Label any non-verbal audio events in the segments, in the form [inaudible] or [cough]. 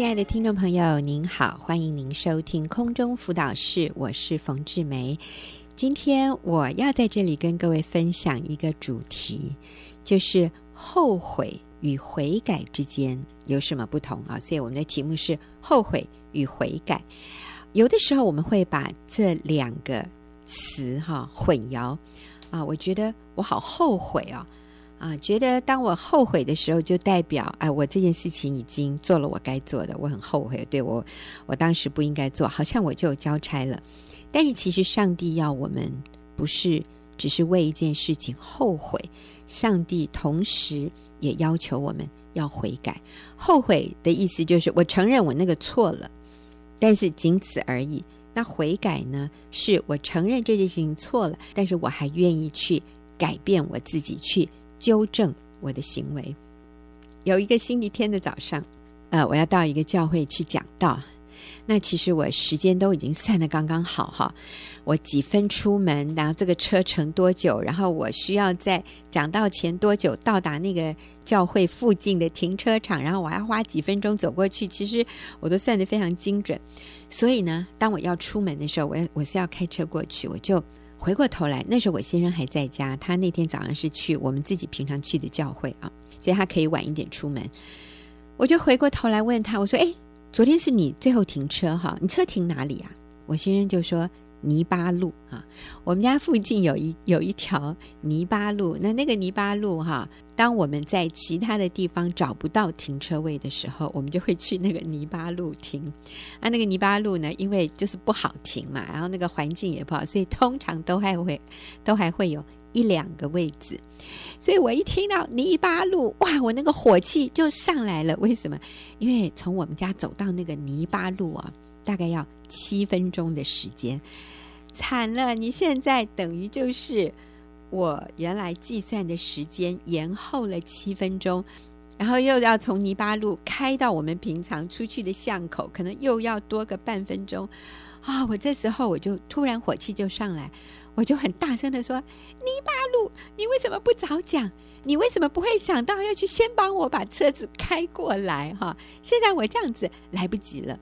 亲爱的听众朋友，您好，欢迎您收听空中辅导室，我是冯志梅。今天我要在这里跟各位分享一个主题，就是后悔与悔改之间有什么不同啊？所以我们的题目是后悔与悔改。有的时候我们会把这两个词哈混淆啊，我觉得我好后悔啊。啊，觉得当我后悔的时候，就代表哎，我这件事情已经做了我该做的，我很后悔，对我，我当时不应该做，好像我就交差了。但是其实上帝要我们不是只是为一件事情后悔，上帝同时也要求我们要悔改。后悔的意思就是我承认我那个错了，但是仅此而已。那悔改呢，是我承认这件事情错了，但是我还愿意去改变我自己去。纠正我的行为。有一个星期天的早上，呃，我要到一个教会去讲道。那其实我时间都已经算得刚刚好哈。我几分出门，然后这个车程多久，然后我需要在讲道前多久到达那个教会附近的停车场，然后我还要花几分钟走过去。其实我都算得非常精准。所以呢，当我要出门的时候，我我是要开车过去，我就。回过头来，那时候我先生还在家，他那天早上是去我们自己平常去的教会啊，所以他可以晚一点出门。我就回过头来问他，我说：“哎，昨天是你最后停车哈？你车停哪里啊？”我先生就说。泥巴路啊，我们家附近有一有一条泥巴路。那那个泥巴路哈，当我们在其他的地方找不到停车位的时候，我们就会去那个泥巴路停。啊，那个泥巴路呢，因为就是不好停嘛，然后那个环境也不好，所以通常都还会都还会有一两个位置。所以我一听到泥巴路，哇，我那个火气就上来了。为什么？因为从我们家走到那个泥巴路啊。大概要七分钟的时间，惨了！你现在等于就是我原来计算的时间延后了七分钟，然后又要从泥巴路开到我们平常出去的巷口，可能又要多个半分钟啊！我这时候我就突然火气就上来，我就很大声的说：“泥巴路，你为什么不早讲？你为什么不会想到要去先帮我把车子开过来？哈！现在我这样子来不及了。”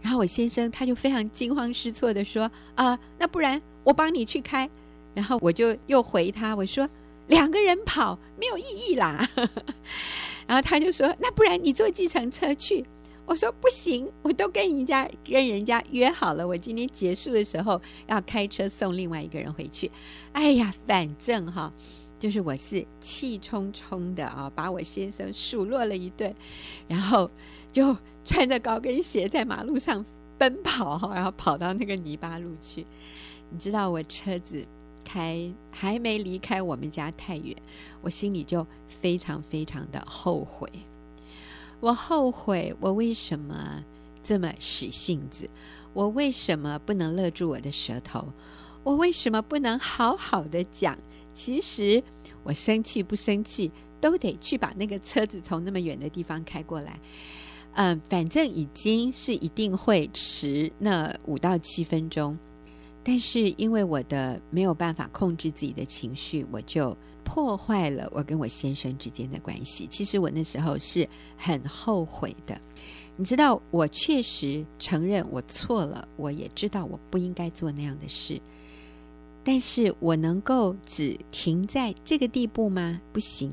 然后我先生他就非常惊慌失措地说：“啊，那不然我帮你去开。”然后我就又回他我说：“两个人跑没有意义啦。[laughs] ”然后他就说：“那不然你坐计程车去。”我说：“不行，我都跟人家跟人家约好了，我今天结束的时候要开车送另外一个人回去。”哎呀，反正哈，就是我是气冲冲的啊，把我先生数落了一顿，然后。就穿着高跟鞋在马路上奔跑，然后跑到那个泥巴路去。你知道，我车子开还没离开我们家太远，我心里就非常非常的后悔。我后悔，我为什么这么使性子？我为什么不能勒住我的舌头？我为什么不能好好的讲？其实我生气不生气，都得去把那个车子从那么远的地方开过来。嗯，反正已经是一定会迟那五到七分钟，但是因为我的没有办法控制自己的情绪，我就破坏了我跟我先生之间的关系。其实我那时候是很后悔的，你知道，我确实承认我错了，我也知道我不应该做那样的事，但是我能够只停在这个地步吗？不行，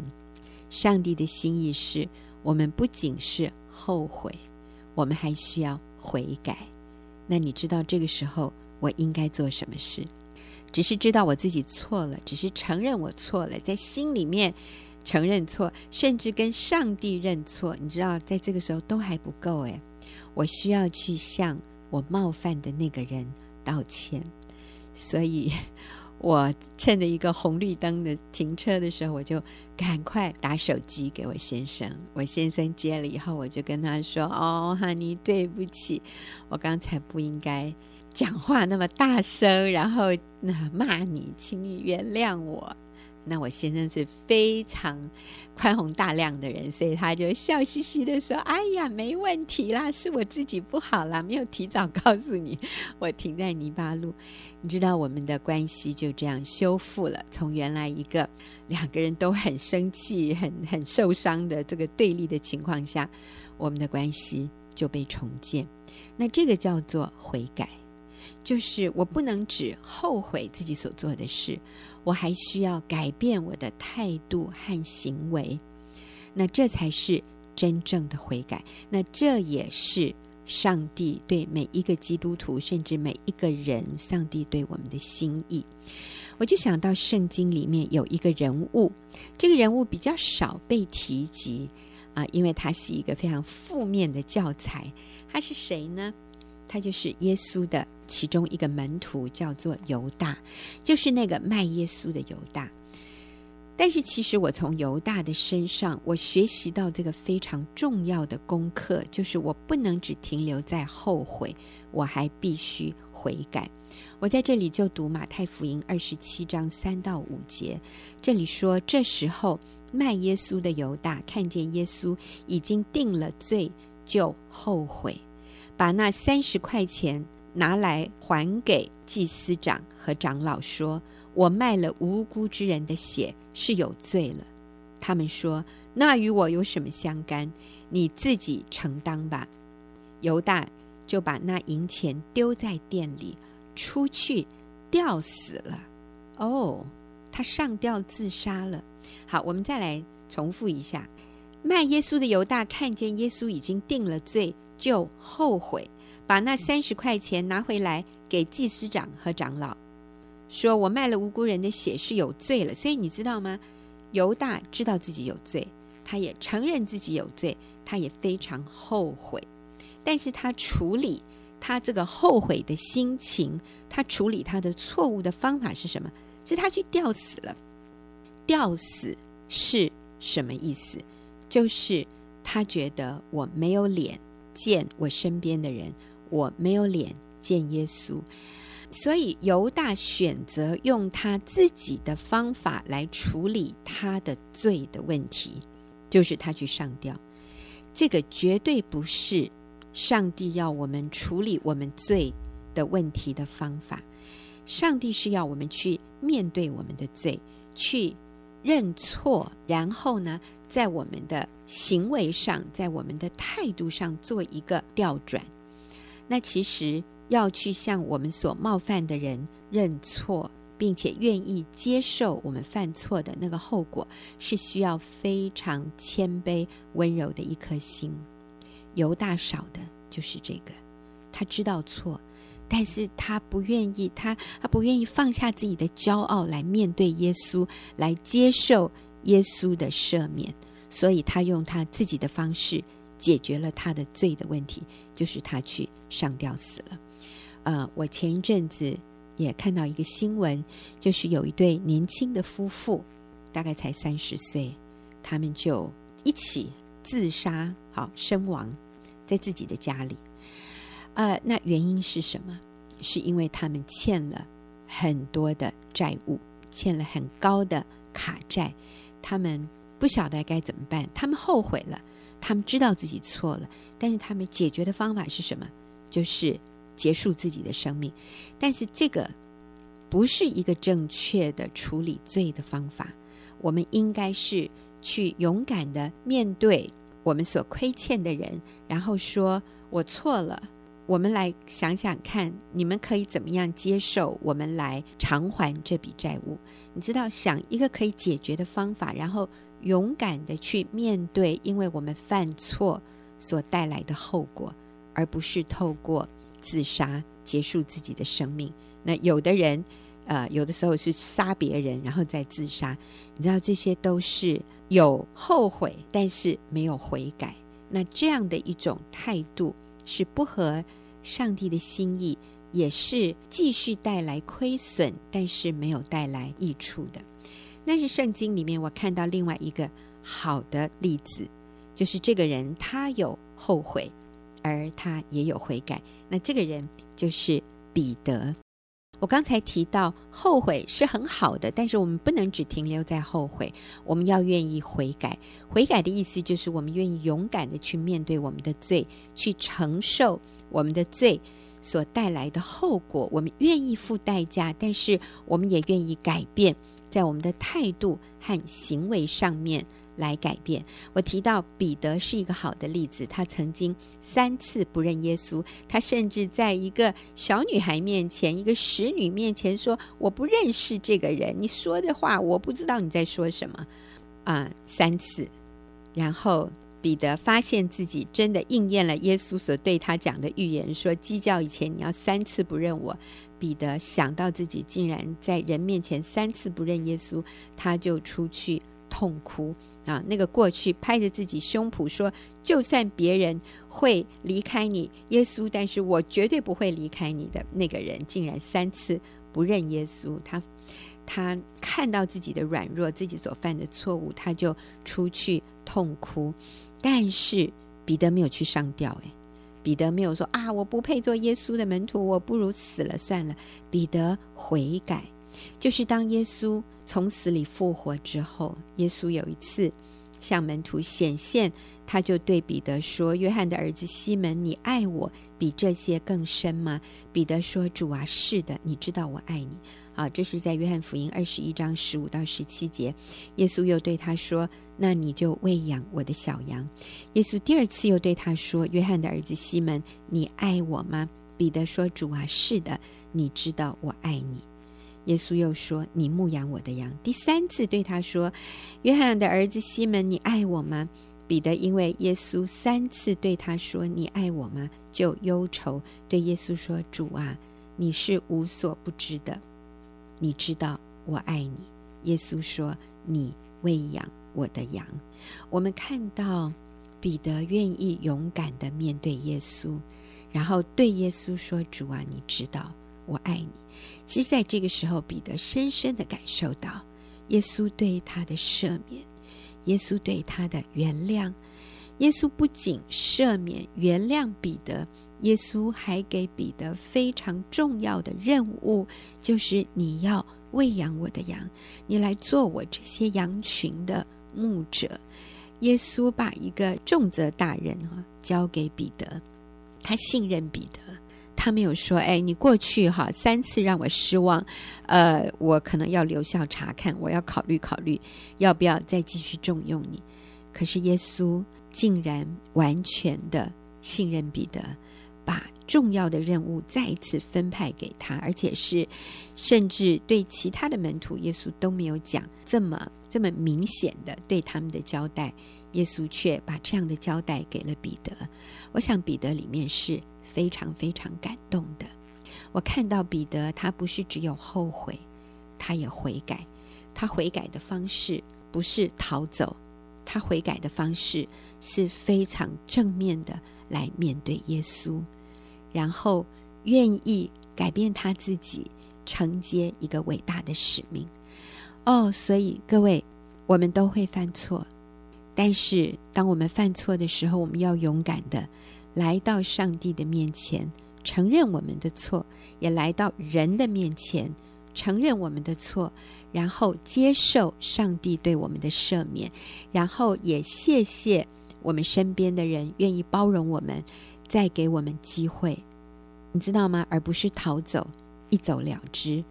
上帝的心意是我们不仅是。后悔，我们还需要悔改。那你知道这个时候我应该做什么事？只是知道我自己错了，只是承认我错了，在心里面承认错，甚至跟上帝认错。你知道，在这个时候都还不够诶，我需要去向我冒犯的那个人道歉。所以。我趁着一个红绿灯的停车的时候，我就赶快打手机给我先生。我先生接了以后，我就跟他说：“哦，哈尼，对不起，我刚才不应该讲话那么大声，然后那骂你，请你原谅我。”那我先生是非常宽宏大量的人，所以他就笑嘻嘻的说：“哎呀，没问题啦，是我自己不好啦，没有提早告诉你，我停在泥巴路。你知道，我们的关系就这样修复了，从原来一个两个人都很生气、很很受伤的这个对立的情况下，我们的关系就被重建。那这个叫做悔改，就是我不能只后悔自己所做的事，我还需要改变我的态度和行为。那这才是真正的悔改。那这也是上帝对每一个基督徒，甚至每一个人，上帝对我们的心意。我就想到圣经里面有一个人物，这个人物比较少被提及啊，因为他是一个非常负面的教材。他是谁呢？他就是耶稣的其中一个门徒，叫做犹大，就是那个卖耶稣的犹大。但是其实我从犹大的身上，我学习到这个非常重要的功课，就是我不能只停留在后悔，我还必须悔改。我在这里就读马太福音二十七章三到五节，这里说：这时候卖耶稣的犹大看见耶稣已经定了罪，就后悔，把那三十块钱拿来还给祭司长和长老，说：“我卖了无辜之人的血，是有罪了。”他们说：“那与我有什么相干？你自己承担吧。”犹大就把那银钱丢在店里。出去吊死了哦，他上吊自杀了。好，我们再来重复一下：卖耶稣的犹大看见耶稣已经定了罪，就后悔，把那三十块钱拿回来给祭司长和长老，说：“我卖了无辜人的血是有罪了。”所以你知道吗？犹大知道自己有罪，他也承认自己有罪，他也非常后悔，但是他处理。他这个后悔的心情，他处理他的错误的方法是什么？是他去吊死了。吊死是什么意思？就是他觉得我没有脸见我身边的人，我没有脸见耶稣，所以犹大选择用他自己的方法来处理他的罪的问题，就是他去上吊。这个绝对不是。上帝要我们处理我们罪的问题的方法，上帝是要我们去面对我们的罪，去认错，然后呢，在我们的行为上，在我们的态度上做一个调转。那其实要去向我们所冒犯的人认错，并且愿意接受我们犯错的那个后果，是需要非常谦卑、温柔的一颗心。犹大少的就是这个，他知道错，但是他不愿意，他他不愿意放下自己的骄傲来面对耶稣，来接受耶稣的赦免，所以他用他自己的方式解决了他的罪的问题，就是他去上吊死了。呃，我前一阵子也看到一个新闻，就是有一对年轻的夫妇，大概才三十岁，他们就一起自杀，好身亡。在自己的家里，呃，那原因是什么？是因为他们欠了很多的债务，欠了很高的卡债，他们不晓得该怎么办，他们后悔了，他们知道自己错了，但是他们解决的方法是什么？就是结束自己的生命。但是这个不是一个正确的处理罪的方法，我们应该是去勇敢的面对。我们所亏欠的人，然后说：“我错了。”我们来想想看，你们可以怎么样接受我们来偿还这笔债务？你知道，想一个可以解决的方法，然后勇敢的去面对，因为我们犯错所带来的后果，而不是透过自杀结束自己的生命。那有的人，呃，有的时候是杀别人，然后再自杀。你知道，这些都是。有后悔，但是没有悔改，那这样的一种态度是不合上帝的心意，也是继续带来亏损，但是没有带来益处的。那是圣经里面我看到另外一个好的例子，就是这个人他有后悔，而他也有悔改。那这个人就是彼得。我刚才提到后悔是很好的，但是我们不能只停留在后悔，我们要愿意悔改。悔改的意思就是我们愿意勇敢的去面对我们的罪，去承受我们的罪所带来的后果。我们愿意付代价，但是我们也愿意改变，在我们的态度和行为上面来改变。我提到彼得是一个好的例子，他曾经三次不认耶稣，他甚至在一个小女孩面前、一个使女面前说：“我不认识这个人，你说的话我不知道你在说什么。”啊，三次。然后彼得发现自己真的应验了耶稣所对他讲的预言，说鸡叫以前你要三次不认我。彼得想到自己竟然在人面前三次不认耶稣，他就出去痛哭啊！那个过去拍着自己胸脯说：“就算别人会离开你，耶稣，但是我绝对不会离开你的。”那个人竟然三次不认耶稣，他他看到自己的软弱，自己所犯的错误，他就出去痛哭。但是彼得没有去上吊，哎。彼得没有说啊，我不配做耶稣的门徒，我不如死了算了。彼得悔改，就是当耶稣从死里复活之后，耶稣有一次向门徒显现，他就对彼得说：“约翰的儿子西门，你爱我比这些更深吗？”彼得说：“主啊，是的，你知道我爱你。”好，这是在约翰福音二十一章十五到十七节，耶稣又对他说：“那你就喂养我的小羊。”耶稣第二次又对他说：“约翰的儿子西门，你爱我吗？”彼得说：“主啊，是的，你知道我爱你。”耶稣又说：“你牧养我的羊。”第三次对他说：“约翰的儿子西门，你爱我吗？”彼得因为耶稣三次对他说：“你爱我吗？”就忧愁，对耶稣说：“主啊，你是无所不知的。”你知道我爱你，耶稣说：“你喂养我的羊。”我们看到彼得愿意勇敢的面对耶稣，然后对耶稣说：“主啊，你知道我爱你。”其实，在这个时候，彼得深深地感受到耶稣对他的赦免，耶稣对他的原谅。耶稣不仅赦免、原谅彼得。耶稣还给彼得非常重要的任务，就是你要喂养我的羊，你来做我这些羊群的牧者。耶稣把一个重责大任啊交给彼得，他信任彼得，他没有说：“哎，你过去哈三次让我失望，呃，我可能要留校察看，我要考虑考虑，要不要再继续重用你。”可是耶稣竟然完全的信任彼得。把重要的任务再一次分派给他，而且是甚至对其他的门徒，耶稣都没有讲这么这么明显的对他们的交代，耶稣却把这样的交代给了彼得。我想彼得里面是非常非常感动的。我看到彼得，他不是只有后悔，他也悔改。他悔改的方式不是逃走，他悔改的方式是非常正面的来面对耶稣。然后愿意改变他自己，承接一个伟大的使命。哦，所以各位，我们都会犯错，但是当我们犯错的时候，我们要勇敢的来到上帝的面前，承认我们的错；也来到人的面前，承认我们的错，然后接受上帝对我们的赦免，然后也谢谢我们身边的人愿意包容我们。再给我们机会，你知道吗？而不是逃走，一走了之，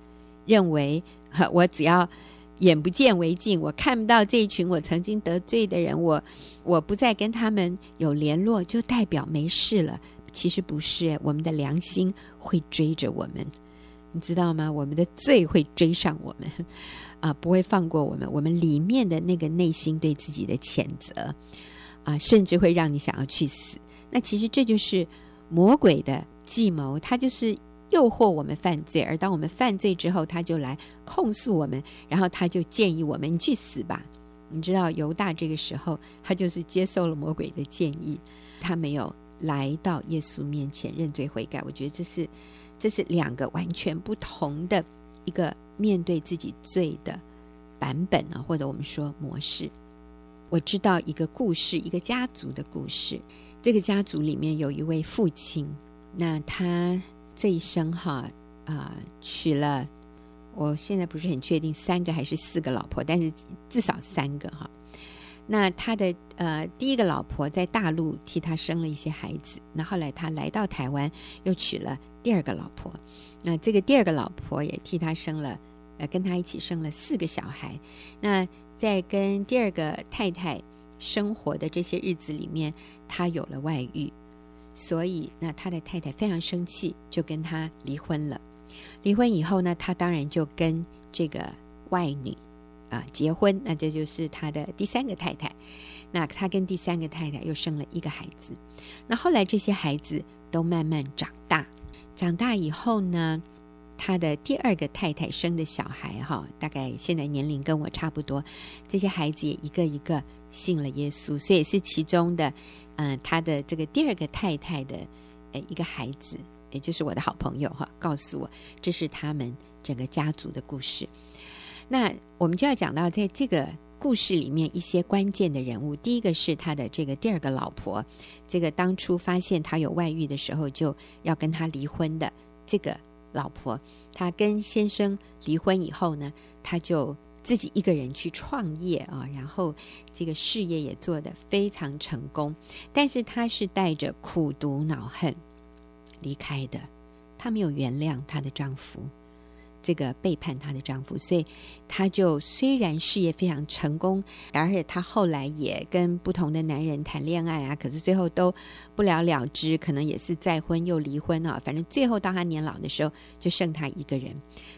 认为 [laughs] 我只要眼不见为净，我看不到这一群我曾经得罪的人，我我不再跟他们有联络，就代表没事了。其实不是，我们的良心会追着我们，你知道吗？我们的罪会追上我们，啊，不会放过我们。我们里面的那个内心对自己的谴责，啊，甚至会让你想要去死。那其实这就是魔鬼的计谋，他就是诱惑我们犯罪，而当我们犯罪之后，他就来控诉我们，然后他就建议我们：“你去死吧！”你知道犹大这个时候，他就是接受了魔鬼的建议，他没有来到耶稣面前认罪悔改。我觉得这是这是两个完全不同的一个面对自己罪的版本啊，或者我们说模式。我知道一个故事，一个家族的故事。这个家族里面有一位父亲，那他这一生哈啊、娶了，我现在不是很确定三个还是四个老婆，但是至少三个哈。那他的呃第一个老婆在大陆替他生了一些孩子，那后来他来到台湾又娶了第二个老婆，那这个第二个老婆也替他生了呃，跟他一起生了四个小孩。那在跟第二个太太生活的这些日子里面，他有了外遇，所以那他的太太非常生气，就跟他离婚了。离婚以后呢，他当然就跟这个外女啊结婚，那这就是他的第三个太太。那他跟第三个太太又生了一个孩子。那后来这些孩子都慢慢长大，长大以后呢，他的第二个太太生的小孩哈，大概现在年龄跟我差不多，这些孩子也一个一个信了耶稣，所以是其中的，呃，他的这个第二个太太的，呃，一个孩子，也就是我的好朋友哈，告诉我这是他们整个家族的故事。那我们就要讲到在这个故事里面一些关键的人物，第一个是他的这个第二个老婆，这个当初发现他有外遇的时候就要跟他离婚的这个。老婆，她跟先生离婚以后呢，她就自己一个人去创业啊，然后这个事业也做得非常成功，但是她是带着苦毒恼恨离开的，她没有原谅她的丈夫。这个背叛她的丈夫，所以她就虽然事业非常成功，而且她后来也跟不同的男人谈恋爱啊，可是最后都不了了之，可能也是再婚又离婚啊，反正最后到她年老的时候，就剩她一个人。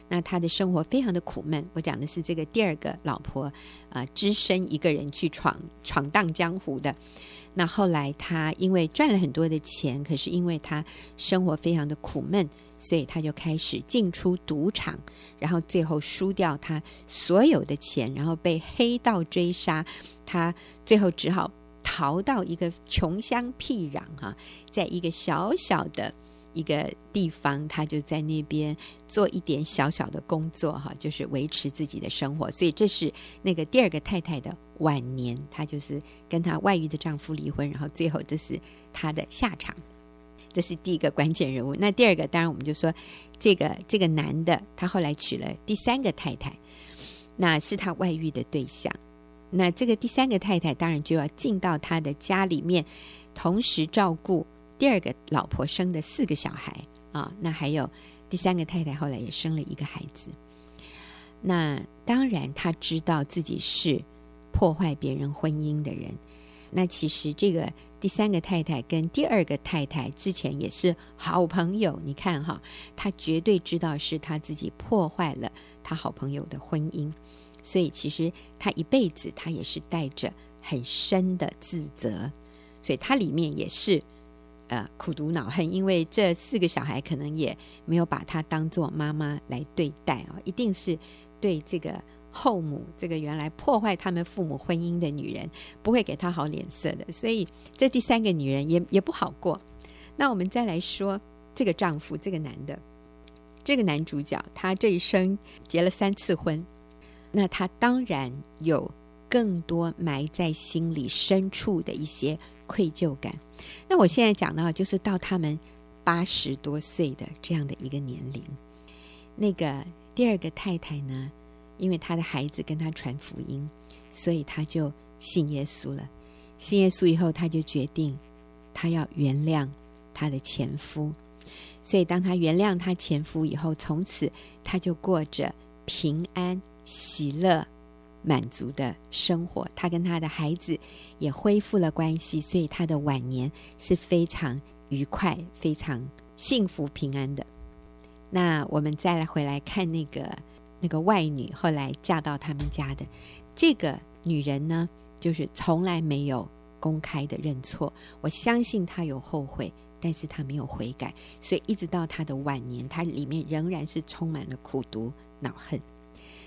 那她的生活非常的苦闷。我讲的是这个第二个老婆啊，只身一个人去闯闯荡江湖的。那后来她因为赚了很多的钱，可是因为她生活非常的苦闷。所以他就开始进出赌场，然后最后输掉他所有的钱，然后被黑道追杀，他最后只好逃到一个穷乡僻壤哈，在一个小小的一个地方，他就在那边做一点小小的工作哈，就是维持自己的生活。所以这是那个第二个太太的晚年，她就是跟她外遇的丈夫离婚，然后最后这是她的下场。这是第一个关键人物。那第二个，当然我们就说，这个这个男的，他后来娶了第三个太太，那是他外遇的对象。那这个第三个太太，当然就要进到他的家里面，同时照顾第二个老婆生的四个小孩啊。那还有第三个太太后来也生了一个孩子。那当然他知道自己是破坏别人婚姻的人。那其实这个第三个太太跟第二个太太之前也是好朋友，你看哈，他绝对知道是他自己破坏了他好朋友的婚姻，所以其实他一辈子他也是带着很深的自责，所以他里面也是呃苦毒恼恨，因为这四个小孩可能也没有把他当做妈妈来对待啊，一定是对这个。后母这个原来破坏他们父母婚姻的女人，不会给他好脸色的，所以这第三个女人也也不好过。那我们再来说这个丈夫，这个男的，这个男主角，他这一生结了三次婚，那他当然有更多埋在心里深处的一些愧疚感。那我现在讲到，就是到他们八十多岁的这样的一个年龄，那个第二个太太呢，因为他的孩子跟他传福音，所以他就信耶稣了。信耶稣以后，他就决定他要原谅他的前夫。所以当他原谅他前夫以后，从此他就过着平安、喜乐、满足的生活。他跟他的孩子也恢复了关系，所以他的晚年是非常愉快、非常幸福、平安的。那我们再来回来看那个。那个外女后来嫁到他们家的这个女人呢，就是从来没有公开的认错。我相信她有后悔，但是她没有悔改，所以一直到她的晚年，她里面仍然是充满了苦毒恼恨。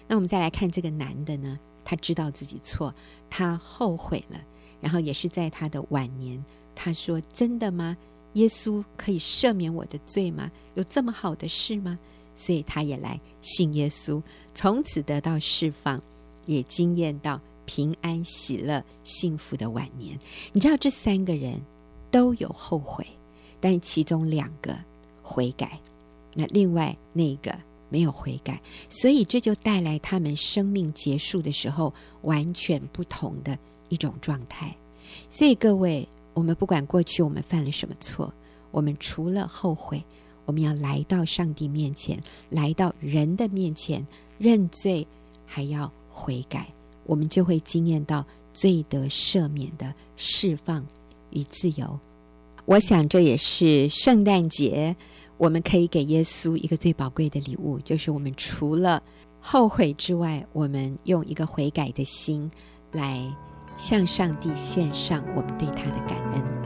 那我们再来看这个男的呢，他知道自己错，他后悔了，然后也是在他的晚年，他说：“真的吗？耶稣可以赦免我的罪吗？有这么好的事吗？”所以他也来信耶稣，从此得到释放，也惊艳到平安、喜乐、幸福的晚年。你知道这三个人都有后悔，但其中两个悔改，那另外那个没有悔改，所以这就带来他们生命结束的时候完全不同的一种状态。所以各位，我们不管过去我们犯了什么错，我们除了后悔。我们要来到上帝面前，来到人的面前认罪，还要悔改，我们就会经验到罪得赦免的释放与自由。我想这也是圣诞节我们可以给耶稣一个最宝贵的礼物，就是我们除了后悔之外，我们用一个悔改的心来向上帝献上我们对他的感恩。